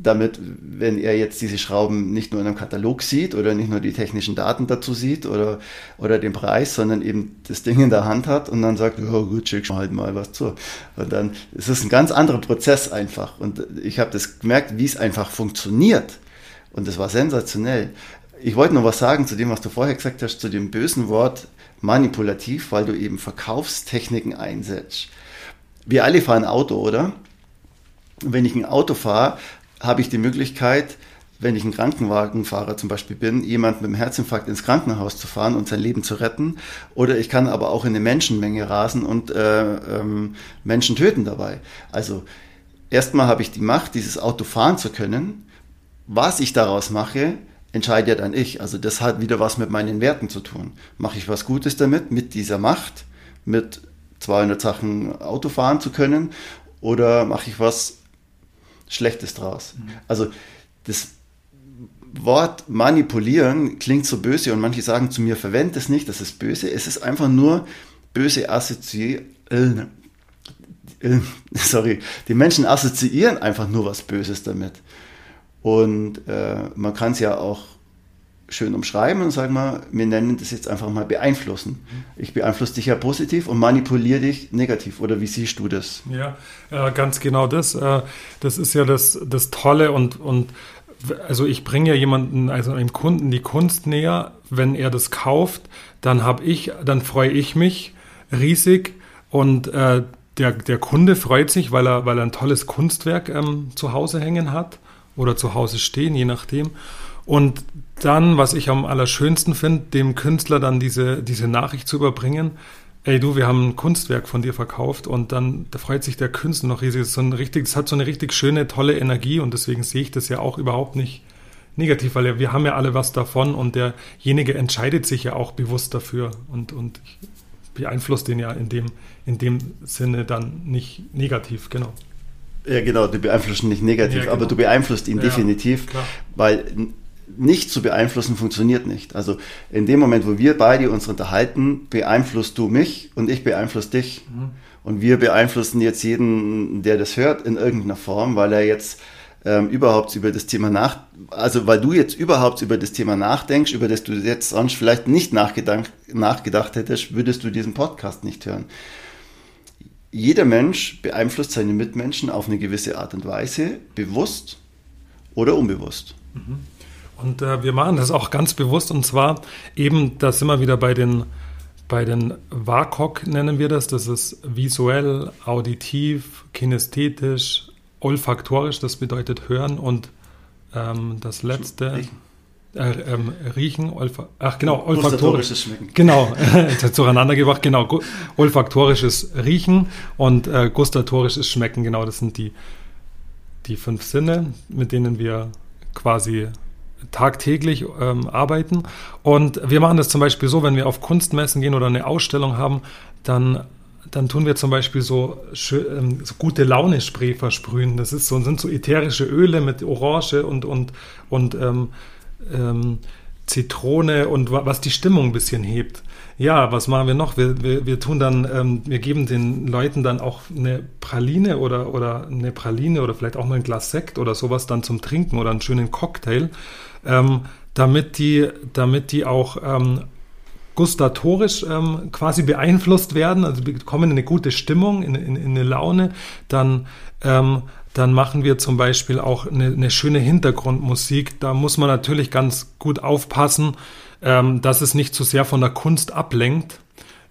Damit, wenn er jetzt diese Schrauben nicht nur in einem Katalog sieht oder nicht nur die technischen Daten dazu sieht oder, oder den Preis, sondern eben das Ding in der Hand hat und dann sagt, oh gut, schick halt mal was zu. Und dann ist es ein ganz anderer Prozess einfach. Und ich habe das gemerkt, wie es einfach funktioniert. Und das war sensationell. Ich wollte noch was sagen zu dem, was du vorher gesagt hast, zu dem bösen Wort manipulativ, weil du eben Verkaufstechniken einsetzt. Wir alle fahren Auto, oder? Wenn ich ein Auto fahre, habe ich die Möglichkeit, wenn ich ein Krankenwagenfahrer zum Beispiel bin, jemand mit einem Herzinfarkt ins Krankenhaus zu fahren und sein Leben zu retten. Oder ich kann aber auch in eine Menschenmenge rasen und äh, ähm, Menschen töten dabei. Also erstmal habe ich die Macht, dieses Auto fahren zu können. Was ich daraus mache, entscheide ja dann ich. Also das hat wieder was mit meinen Werten zu tun. Mache ich was Gutes damit, mit dieser Macht, mit 200 Sachen Auto fahren zu können, oder mache ich was Schlechtes draus? Mhm. Also das Wort manipulieren klingt so böse und manche sagen zu mir, verwende es nicht, das ist böse. Es ist einfach nur böse assoziieren. Äh, sorry, die Menschen assoziieren einfach nur was Böses damit. Und äh, man kann es ja auch schön umschreiben und sagen mal, wir nennen das jetzt einfach mal beeinflussen. Ich beeinflusse dich ja positiv und manipuliere dich negativ. Oder wie siehst du das? Ja, äh, ganz genau das. Äh, das ist ja das, das Tolle und, und also ich bringe ja jemanden, also einem Kunden die Kunst näher, wenn er das kauft, dann habe ich, dann freue ich mich riesig und äh, der, der Kunde freut sich, weil er, weil er ein tolles Kunstwerk ähm, zu Hause hängen hat oder zu Hause stehen, je nachdem. Und dann, was ich am allerschönsten finde, dem Künstler dann diese, diese Nachricht zu überbringen, ey du, wir haben ein Kunstwerk von dir verkauft und dann da freut sich der Künstler noch riesig. Das, so hat so eine richtig schöne, tolle Energie und deswegen sehe ich das ja auch überhaupt nicht negativ, weil wir haben ja alle was davon und derjenige entscheidet sich ja auch bewusst dafür und, und beeinflusst den ja in dem, in dem Sinne dann nicht negativ, genau. Ja, genau, du beeinflusst ihn nicht negativ, ja, genau. aber du beeinflusst ihn ja, definitiv, klar. weil nicht zu beeinflussen funktioniert nicht. Also in dem Moment, wo wir beide uns unterhalten, beeinflusst du mich und ich beeinflusse dich. Mhm. Und wir beeinflussen jetzt jeden, der das hört, in irgendeiner Form, weil er jetzt ähm, überhaupt über das Thema nach, also weil du jetzt überhaupt über das Thema nachdenkst, über das du jetzt sonst vielleicht nicht nachgedacht, nachgedacht hättest, würdest du diesen Podcast nicht hören. Jeder Mensch beeinflusst seine Mitmenschen auf eine gewisse Art und Weise, bewusst oder unbewusst. Mhm. Und äh, wir machen das auch ganz bewusst und zwar eben, da sind wir wieder bei den, bei den WAKOK nennen wir das. Das ist visuell, auditiv, kinästhetisch, olfaktorisch, das bedeutet hören und ähm, das letzte. Riechen. Äh, ähm, riechen, Olfa ach genau, olfaktorisches Schmecken. Genau, zueinander gebracht, genau, olfaktorisches Riechen und äh, gustatorisches Schmecken, genau, das sind die, die fünf Sinne, mit denen wir quasi tagtäglich ähm, arbeiten. Und wir machen das zum Beispiel so, wenn wir auf Kunstmessen gehen oder eine Ausstellung haben, dann, dann tun wir zum Beispiel so, ähm, so gute Laune-Spray versprühen. Das ist so, sind so ätherische Öle mit Orange und, und, und ähm, ähm, Zitrone und was die Stimmung ein bisschen hebt. Ja, was machen wir noch? Wir, wir, wir tun dann, ähm, wir geben den Leuten dann auch eine Praline oder, oder eine Praline oder vielleicht auch mal ein Glas Sekt oder sowas dann zum Trinken oder einen schönen Cocktail ähm, damit, die, damit die auch ähm, gustatorisch ähm, quasi beeinflusst werden, also bekommen eine gute Stimmung, in, in, in eine Laune, dann, ähm, dann machen wir zum Beispiel auch eine, eine, schöne Hintergrundmusik. Da muss man natürlich ganz gut aufpassen, ähm, dass es nicht zu sehr von der Kunst ablenkt.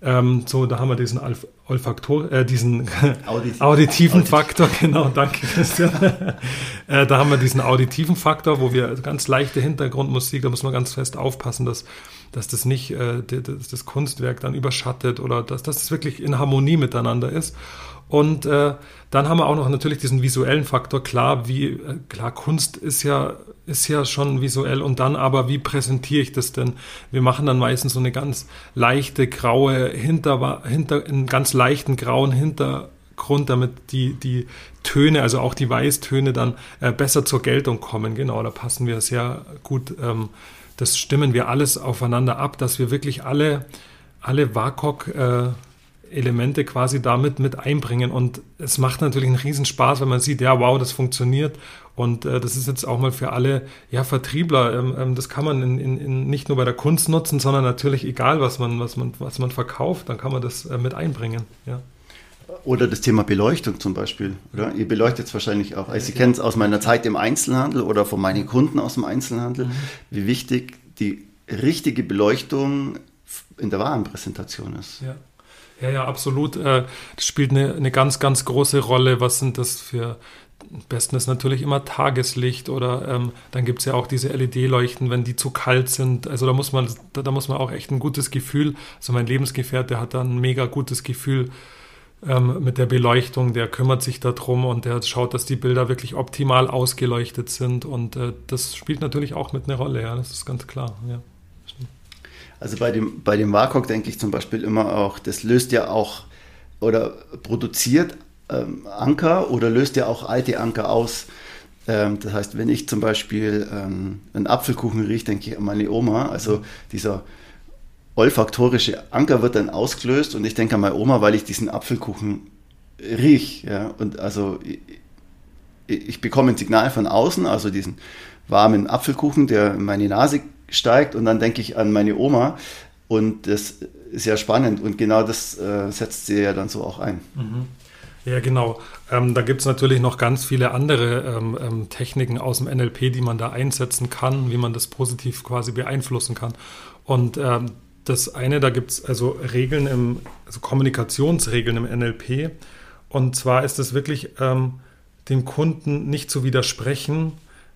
Ähm, so, da haben wir diesen Alf Olfaktor, äh, diesen Auditiv. auditiven Auditiv. Faktor, genau, danke Christian. äh, da haben wir diesen auditiven Faktor, wo wir ganz leichte Hintergrundmusik, da muss man ganz fest aufpassen, dass, dass das nicht äh, das, das, Kunstwerk dann überschattet oder dass, dass das wirklich in Harmonie miteinander ist. Und äh, dann haben wir auch noch natürlich diesen visuellen Faktor. Klar, wie äh, klar Kunst ist ja ist ja schon visuell und dann aber wie präsentiere ich das denn? Wir machen dann meistens so eine ganz leichte graue Hinter hinter einen ganz leichten grauen Hintergrund, damit die die Töne, also auch die Weißtöne dann äh, besser zur Geltung kommen. Genau, da passen wir sehr gut. Ähm, das stimmen wir alles aufeinander ab, dass wir wirklich alle alle WAKOK äh, Elemente quasi damit mit einbringen. Und es macht natürlich einen Riesenspaß, wenn man sieht, ja, wow, das funktioniert. Und äh, das ist jetzt auch mal für alle ja, Vertriebler. Ähm, ähm, das kann man in, in, in nicht nur bei der Kunst nutzen, sondern natürlich egal, was man, was man, was man verkauft, dann kann man das äh, mit einbringen. Ja. Oder das Thema Beleuchtung zum Beispiel. Oder? Ihr beleuchtet es wahrscheinlich auch. Also, ich kenne es aus meiner Zeit im Einzelhandel oder von meinen Kunden aus dem Einzelhandel, mhm. wie wichtig die richtige Beleuchtung in der Warenpräsentation ist. Ja. Ja, ja, absolut. Äh, das spielt eine, eine ganz, ganz große Rolle. Was sind das für am besten ist natürlich immer Tageslicht oder ähm, dann gibt es ja auch diese LED-Leuchten, wenn die zu kalt sind. Also da muss man, da, da, muss man auch echt ein gutes Gefühl. Also mein Lebensgefährte hat da ein mega gutes Gefühl ähm, mit der Beleuchtung, der kümmert sich darum und der schaut, dass die Bilder wirklich optimal ausgeleuchtet sind. Und äh, das spielt natürlich auch mit einer Rolle, ja, das ist ganz klar, ja. Also bei dem, bei dem WAKOK denke ich zum Beispiel immer auch, das löst ja auch oder produziert ähm, Anker oder löst ja auch alte Anker aus. Ähm, das heißt, wenn ich zum Beispiel ähm, einen Apfelkuchen rieche, denke ich an meine Oma. Also dieser olfaktorische Anker wird dann ausgelöst und ich denke an meine Oma, weil ich diesen Apfelkuchen rieche. Ja? Und also ich, ich bekomme ein Signal von außen, also diesen warmen Apfelkuchen, der in meine Nase steigt und dann denke ich an meine Oma und das ist ja spannend und genau das äh, setzt sie ja dann so auch ein. Mhm. Ja, genau. Ähm, da gibt es natürlich noch ganz viele andere ähm, ähm Techniken aus dem NLP, die man da einsetzen kann, wie man das positiv quasi beeinflussen kann. Und ähm, das eine, da gibt es also Regeln im, also Kommunikationsregeln im NLP. Und zwar ist es wirklich, ähm, dem Kunden nicht zu widersprechen,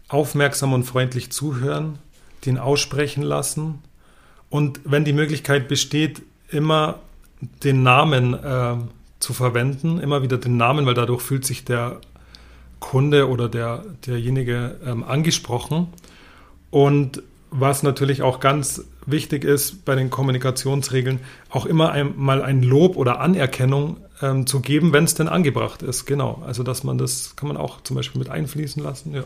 aufmerksam und freundlich zuhören, den aussprechen lassen und wenn die Möglichkeit besteht, immer den Namen äh, zu verwenden, immer wieder den Namen, weil dadurch fühlt sich der Kunde oder der, derjenige ähm, angesprochen. Und was natürlich auch ganz wichtig ist bei den Kommunikationsregeln, auch immer einmal ein Lob oder Anerkennung ähm, zu geben, wenn es denn angebracht ist. Genau. Also dass man das kann man auch zum Beispiel mit einfließen lassen. Ja.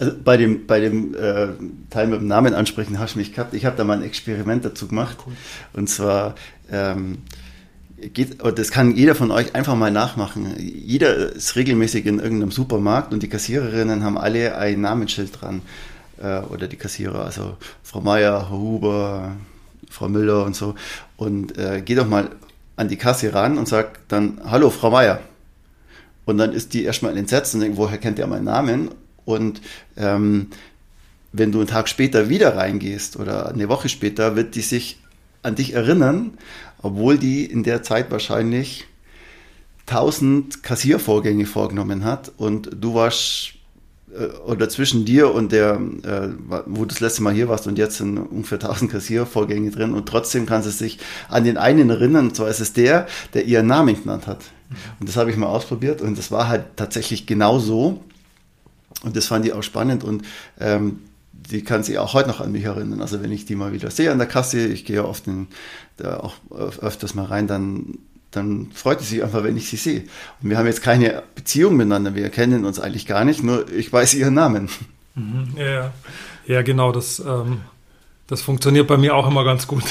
Also bei dem, bei dem äh, Teil mit dem Namen ansprechen hast du mich gehabt. Ich habe da mal ein Experiment dazu gemacht. Cool. Und zwar ähm, geht, das kann jeder von euch einfach mal nachmachen. Jeder ist regelmäßig in irgendeinem Supermarkt und die Kassiererinnen haben alle ein Namensschild dran. Äh, oder die Kassierer, also Frau Meier, Herr Huber, Frau Müller und so. Und äh, geh doch mal an die Kasse ran und sag dann, hallo Frau Meier. Und dann ist die erstmal entsetzt und denkt, woher kennt ihr meinen Namen? Und ähm, wenn du einen Tag später wieder reingehst oder eine Woche später, wird die sich an dich erinnern, obwohl die in der Zeit wahrscheinlich tausend Kassiervorgänge vorgenommen hat und du warst äh, oder zwischen dir und der, äh, wo du das letzte Mal hier warst und jetzt sind ungefähr 1000 Kassiervorgänge drin und trotzdem kann sie sich an den einen erinnern, und zwar ist es der, der ihren Namen genannt hat. Und das habe ich mal ausprobiert und das war halt tatsächlich genau so. Und das fand ich auch spannend und ähm, die kann sich auch heute noch an mich erinnern. Also wenn ich die mal wieder sehe an der Kasse, ich gehe ja oft in, da auch öfters mal rein, dann dann freut es sich einfach, wenn ich sie sehe. Und wir haben jetzt keine Beziehung miteinander, wir kennen uns eigentlich gar nicht, nur ich weiß ihren Namen. Mhm, ja, ja, genau, das, ähm, das funktioniert bei mir auch immer ganz gut.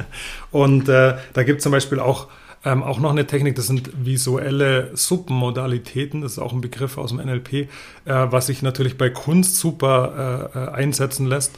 Und äh, da gibt es zum Beispiel auch, ähm, auch noch eine Technik, das sind visuelle Submodalitäten, das ist auch ein Begriff aus dem NLP, äh, was sich natürlich bei Kunst super äh, äh einsetzen lässt.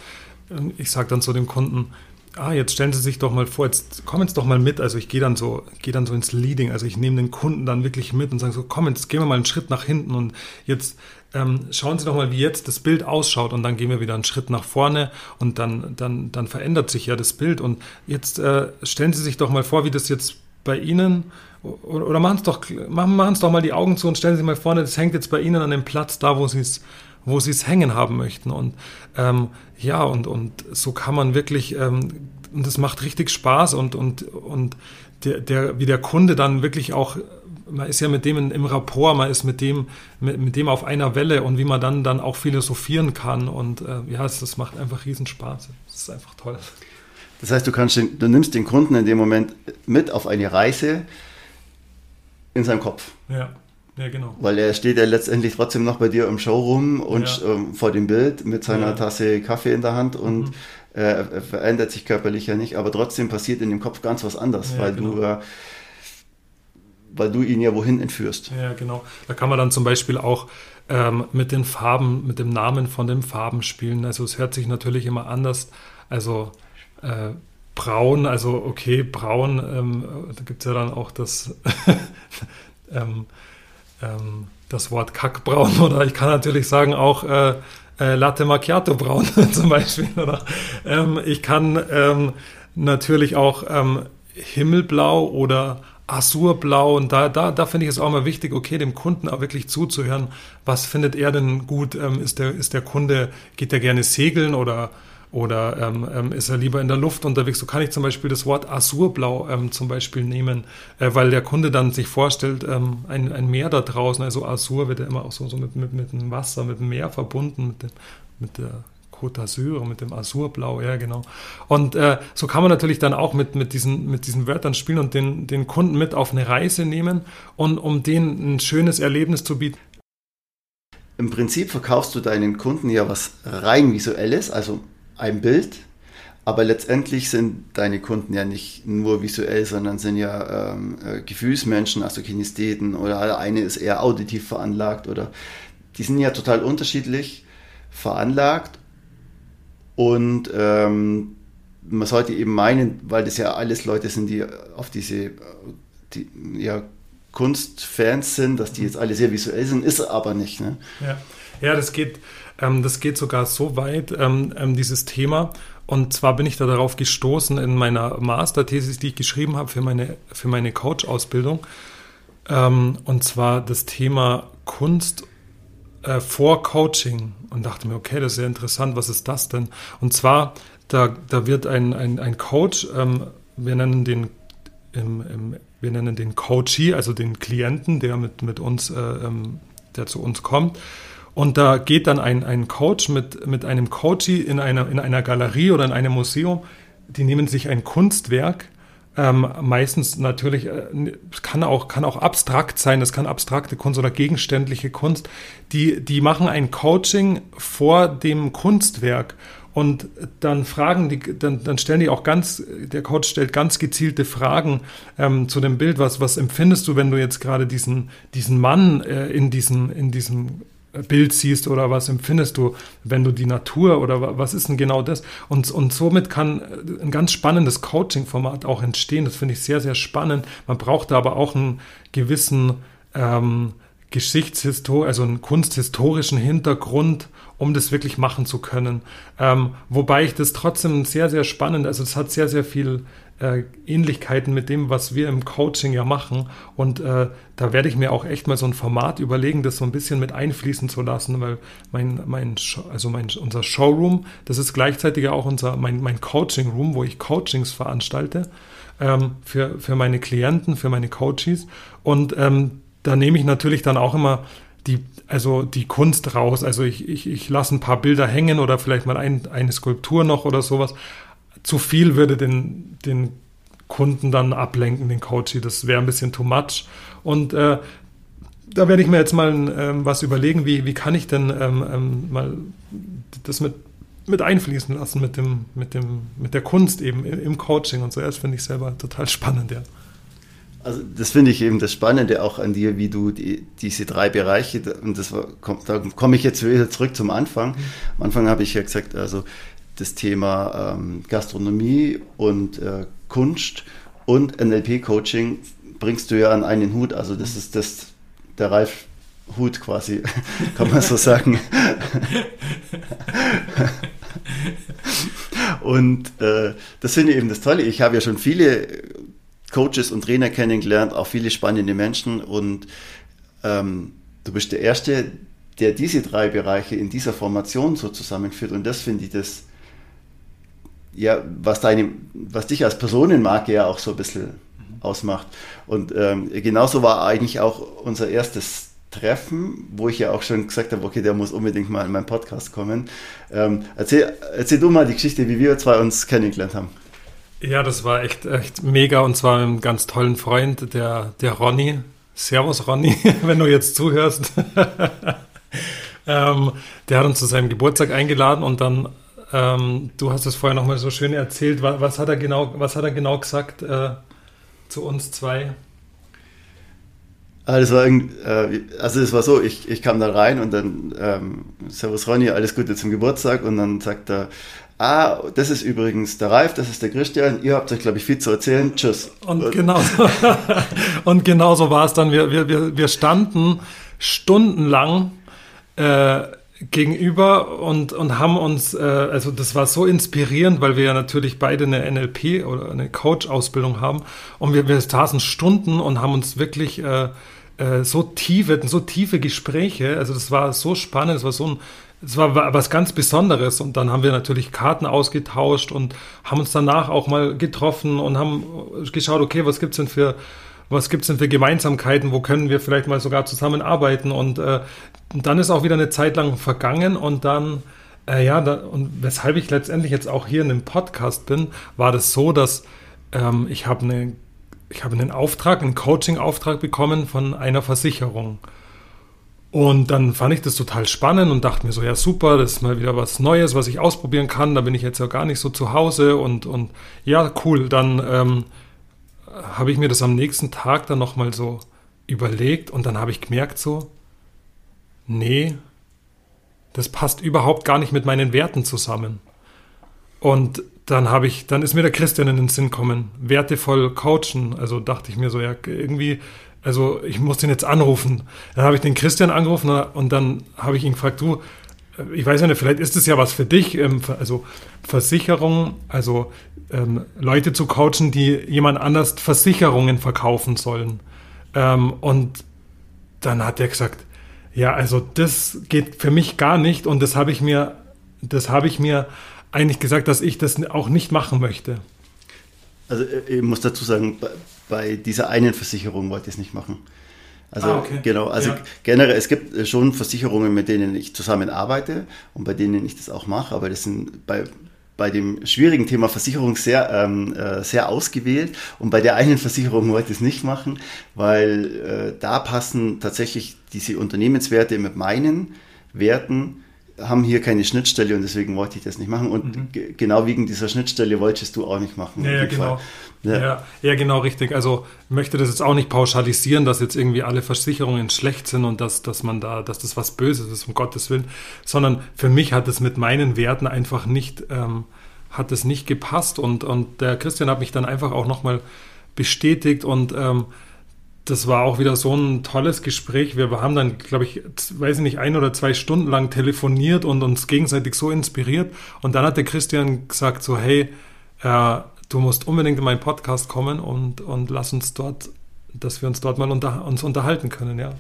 Ich sage dann zu dem Kunden, ah, jetzt stellen Sie sich doch mal vor, jetzt kommen Sie doch mal mit. Also ich gehe dann so, gehe dann so ins Leading. Also ich nehme den Kunden dann wirklich mit und sage so, komm, jetzt gehen wir mal einen Schritt nach hinten und jetzt ähm, schauen Sie doch mal, wie jetzt das Bild ausschaut und dann gehen wir wieder einen Schritt nach vorne und dann, dann, dann verändert sich ja das Bild. Und jetzt äh, stellen Sie sich doch mal vor, wie das jetzt bei Ihnen oder, machen es doch, machen, machen doch mal die Augen zu und stellen Sie mal vorne, das hängt jetzt bei Ihnen an dem Platz da, wo Sie es wo sie es hängen haben möchten. Und ähm, ja, und, und so kann man wirklich, ähm, und das macht richtig Spaß und, und, und der, der, wie der Kunde dann wirklich auch, man ist ja mit dem in, im Rapport, man ist mit dem, mit, mit, dem auf einer Welle und wie man dann, dann auch philosophieren kann. Und äh, ja, das, das macht einfach riesen Spaß. Das ist einfach toll. Das heißt, du kannst den, du nimmst den Kunden in dem Moment mit auf eine Reise in seinem Kopf. Ja. Ja, genau. Weil er steht ja letztendlich trotzdem noch bei dir im Showroom und ja. ähm, vor dem Bild mit seiner ja. Tasse Kaffee in der Hand und mhm. äh, er verändert sich körperlich ja nicht, aber trotzdem passiert in dem Kopf ganz was anderes, ja, weil genau. du äh, weil du ihn ja wohin entführst. Ja, genau. Da kann man dann zum Beispiel auch ähm, mit den Farben, mit dem Namen von den Farben spielen. Also es hört sich natürlich immer anders. Also äh, braun, also okay, braun, ähm, da gibt es ja dann auch das ähm, ähm, das Wort Kackbraun oder ich kann natürlich sagen auch äh, äh, Latte Macchiato braun zum Beispiel. Oder ähm, ich kann ähm, natürlich auch ähm, Himmelblau oder Azurblau und da, da, da finde ich es auch mal wichtig, okay, dem Kunden auch wirklich zuzuhören. Was findet er denn gut? Ist, der, ist der Kunde, geht der gerne segeln oder oder ähm, ähm, ist er lieber in der Luft unterwegs? So kann ich zum Beispiel das Wort Azurblau ähm, zum Beispiel nehmen, äh, weil der Kunde dann sich vorstellt, ähm, ein, ein Meer da draußen, also Azur wird ja immer auch so, so mit, mit, mit dem Wasser, mit dem Meer verbunden, mit, dem, mit der Côte d'Azur, mit dem Azurblau, ja genau. Und äh, so kann man natürlich dann auch mit, mit, diesen, mit diesen Wörtern spielen und den, den Kunden mit auf eine Reise nehmen und um denen ein schönes Erlebnis zu bieten. Im Prinzip verkaufst du deinen Kunden ja was rein visuelles, also ein Bild, aber letztendlich sind deine Kunden ja nicht nur visuell, sondern sind ja ähm, äh, Gefühlsmenschen, also Kinestheten oder eine ist eher auditiv veranlagt oder die sind ja total unterschiedlich veranlagt und ähm, man sollte eben meinen, weil das ja alles Leute sind, die auf diese die, ja, Kunstfans sind, dass die jetzt alle sehr visuell sind, ist aber nicht. Ne? Ja. ja, das geht ähm, das geht sogar so weit, ähm, ähm, dieses Thema. Und zwar bin ich da darauf gestoßen in meiner Masterthesis, die ich geschrieben habe für meine, für meine Coach-Ausbildung. Ähm, und zwar das Thema Kunst äh, vor Coaching und dachte mir, okay, das ist sehr interessant, was ist das denn? Und zwar, da, da wird ein, ein, ein Coach, ähm, wir nennen den im, im, wir nennen den Coachee, also den Klienten, der mit, mit uns, äh, der zu uns kommt. Und da geht dann ein, ein Coach mit, mit einem Coachee in einer, in einer Galerie oder in einem Museum, die nehmen sich ein Kunstwerk, ähm, meistens natürlich, äh, kann, auch, kann auch abstrakt sein, es kann abstrakte Kunst oder gegenständliche Kunst, die, die machen ein Coaching vor dem Kunstwerk. Und dann fragen die, dann, dann stellen die auch ganz, der Coach stellt ganz gezielte Fragen ähm, zu dem Bild. Was, was empfindest du, wenn du jetzt gerade diesen, diesen Mann äh, in, diesen, in diesem Bild siehst oder was empfindest du, wenn du die Natur oder was ist denn genau das? Und, und somit kann ein ganz spannendes Coaching-Format auch entstehen. Das finde ich sehr, sehr spannend. Man braucht da aber auch einen gewissen ähm, Geschichtshistor, also einen kunsthistorischen Hintergrund, um das wirklich machen zu können. Ähm, wobei ich das trotzdem sehr, sehr spannend, also es hat sehr, sehr viel äh, Ähnlichkeiten mit dem, was wir im Coaching ja machen. Und äh, da werde ich mir auch echt mal so ein Format überlegen, das so ein bisschen mit einfließen zu lassen, weil mein, mein, also mein, unser Showroom, das ist gleichzeitig auch unser, mein, mein Coaching Room, wo ich Coachings veranstalte ähm, für, für meine Klienten, für meine Coaches. Und ähm, da nehme ich natürlich dann auch immer die, also die Kunst raus. Also ich, ich, ich lasse ein paar Bilder hängen oder vielleicht mal ein, eine Skulptur noch oder sowas. Zu viel würde den, den Kunden dann ablenken, den Coach. Das wäre ein bisschen too much. Und äh, da werde ich mir jetzt mal ähm, was überlegen, wie, wie kann ich denn ähm, ähm, mal das mit, mit einfließen lassen mit, dem, mit, dem, mit der Kunst eben im Coaching und so. Das finde ich selber total spannend, ja. Also das finde ich eben das Spannende auch an dir, wie du die, diese drei Bereiche, und das war, da komme ich jetzt wieder zurück zum Anfang. Am Anfang habe ich ja gesagt, also das Thema ähm, Gastronomie und äh, Kunst und NLP-Coaching bringst du ja an einen Hut. Also das ist das, der Ralf Hut quasi, kann man so sagen. und äh, das finde ich eben das Tolle. Ich habe ja schon viele Coaches und Trainer kennengelernt, auch viele spannende Menschen und ähm, du bist der Erste, der diese drei Bereiche in dieser Formation so zusammenführt und das finde ich das, ja, was, deine, was dich als Personenmarke ja auch so ein bisschen mhm. ausmacht. Und ähm, genauso war eigentlich auch unser erstes Treffen, wo ich ja auch schon gesagt habe, okay, der muss unbedingt mal in meinen Podcast kommen. Ähm, erzähl, erzähl du mal die Geschichte, wie wir zwei uns kennengelernt haben. Ja, das war echt, echt mega und zwar mit einem ganz tollen Freund, der, der Ronny. Servus Ronny, wenn du jetzt zuhörst. ähm, der hat uns zu seinem Geburtstag eingeladen und dann, ähm, du hast es vorher nochmal so schön erzählt, was, was, hat er genau, was hat er genau gesagt äh, zu uns zwei? Also, also es war so, ich, ich kam da rein und dann, ähm, Servus Ronny, alles Gute zum Geburtstag und dann sagt er, Ah, das ist übrigens der Ralf, das ist der Christian. Ihr habt euch, glaube ich, viel zu erzählen. Tschüss. Und genauso, und genauso war es dann. Wir, wir, wir standen stundenlang äh, gegenüber und, und haben uns, äh, also das war so inspirierend, weil wir ja natürlich beide eine NLP oder eine Coach-Ausbildung haben. Und wir, wir saßen Stunden und haben uns wirklich äh, äh so tiefe, so tiefe Gespräche. Also das war so spannend, es war so ein es war was ganz Besonderes und dann haben wir natürlich Karten ausgetauscht und haben uns danach auch mal getroffen und haben geschaut, okay, was gibt's denn für was gibt's denn für Gemeinsamkeiten, wo können wir vielleicht mal sogar zusammenarbeiten und äh, dann ist auch wieder eine Zeit lang vergangen und dann äh, ja da, und weshalb ich letztendlich jetzt auch hier in dem Podcast bin, war das so, dass ähm, ich habe eine ich habe einen Auftrag, einen Coaching-Auftrag bekommen von einer Versicherung. Und dann fand ich das total spannend und dachte mir so, ja super, das ist mal wieder was Neues, was ich ausprobieren kann. Da bin ich jetzt ja gar nicht so zu Hause und, und ja, cool. Dann ähm, habe ich mir das am nächsten Tag dann nochmal so überlegt und dann habe ich gemerkt so, nee, das passt überhaupt gar nicht mit meinen Werten zusammen. Und dann habe ich, dann ist mir der Christian in den Sinn gekommen, wertevoll coachen. Also dachte ich mir so, ja, irgendwie also ich muss den jetzt anrufen. Dann habe ich den Christian angerufen und dann habe ich ihn gefragt, du, ich weiß nicht, vielleicht ist es ja was für dich, ähm, also Versicherung, also ähm, Leute zu coachen, die jemand anders Versicherungen verkaufen sollen. Ähm, und dann hat er gesagt, Ja, also das geht für mich gar nicht und das habe ich mir, das habe ich mir eigentlich gesagt, dass ich das auch nicht machen möchte. Also äh, ich muss dazu sagen, bei dieser einen Versicherung wollte ich es nicht machen. Also ah, okay. genau, also ja. generell, es gibt äh, schon Versicherungen, mit denen ich zusammenarbeite und bei denen ich das auch mache, aber das sind bei, bei dem schwierigen Thema Versicherung sehr, ähm, äh, sehr ausgewählt und bei der einen Versicherung wollte ich es nicht machen, weil äh, da passen tatsächlich diese Unternehmenswerte mit meinen Werten haben hier keine Schnittstelle und deswegen wollte ich das nicht machen. Und mhm. genau wegen dieser Schnittstelle wolltest du auch nicht machen. Ja, ja genau. Ja. ja. Ja, genau, richtig. Also möchte das jetzt auch nicht pauschalisieren, dass jetzt irgendwie alle Versicherungen schlecht sind und dass, dass man da, dass das was Böses ist, um Gottes Willen, sondern für mich hat es mit meinen Werten einfach nicht, ähm, hat es nicht gepasst und, und der Christian hat mich dann einfach auch nochmal bestätigt und ähm, das war auch wieder so ein tolles Gespräch. Wir haben dann, glaube ich, weiß ich nicht, ein oder zwei Stunden lang telefoniert und uns gegenseitig so inspiriert. Und dann hat der Christian gesagt so, hey, äh, du musst unbedingt in meinen Podcast kommen und, und lass uns dort, dass wir uns dort mal unter, uns unterhalten können, ja.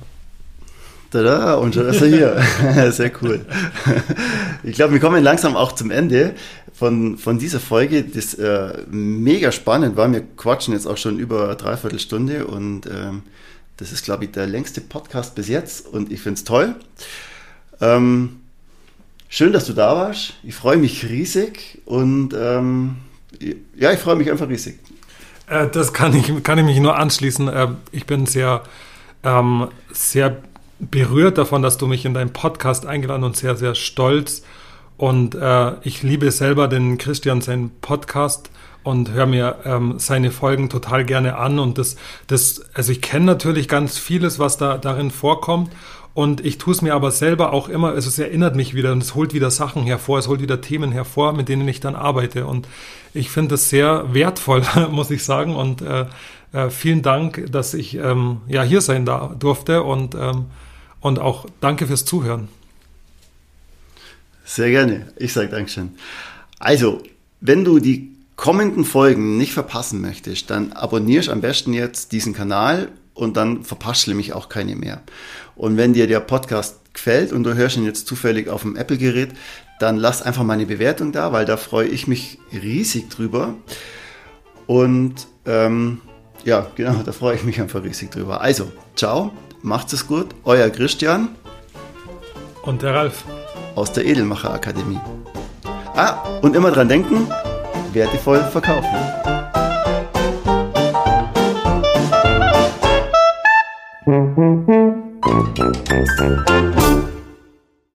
Tada, und schon ist er hier. Sehr cool. Ich glaube, wir kommen langsam auch zum Ende von, von dieser Folge, das äh, mega spannend war. Wir quatschen jetzt auch schon über eine Dreiviertelstunde und ähm, das ist, glaube ich, der längste Podcast bis jetzt und ich finde es toll. Ähm, schön, dass du da warst. Ich freue mich riesig und ähm, ja, ich freue mich einfach riesig. Äh, das kann ich, kann ich mich nur anschließen. Äh, ich bin sehr, ähm, sehr berührt davon, dass du mich in deinen Podcast eingeladen und sehr, sehr stolz. Und äh, ich liebe selber den Christian, seinen Podcast und höre mir ähm, seine Folgen total gerne an. Und das, das, also ich kenne natürlich ganz vieles, was da darin vorkommt. Und ich tue es mir aber selber auch immer, also es erinnert mich wieder und es holt wieder Sachen hervor, es holt wieder Themen hervor, mit denen ich dann arbeite. Und ich finde das sehr wertvoll, muss ich sagen. Und äh, äh, vielen Dank, dass ich ähm, ja hier sein da durfte und ähm, und auch danke fürs Zuhören. Sehr gerne. Ich sage Dankeschön. Also, wenn du die kommenden Folgen nicht verpassen möchtest, dann abonnierst am besten jetzt diesen Kanal und dann verpasst du nämlich auch keine mehr. Und wenn dir der Podcast gefällt und du hörst ihn jetzt zufällig auf dem Apple-Gerät, dann lass einfach mal eine Bewertung da, weil da freue ich mich riesig drüber. Und ähm, ja, genau, da freue ich mich einfach riesig drüber. Also, ciao Macht es gut, euer Christian. Und der Ralf aus der Edelmacher Akademie. Ah, und immer dran denken, wertvoll verkaufen. Thank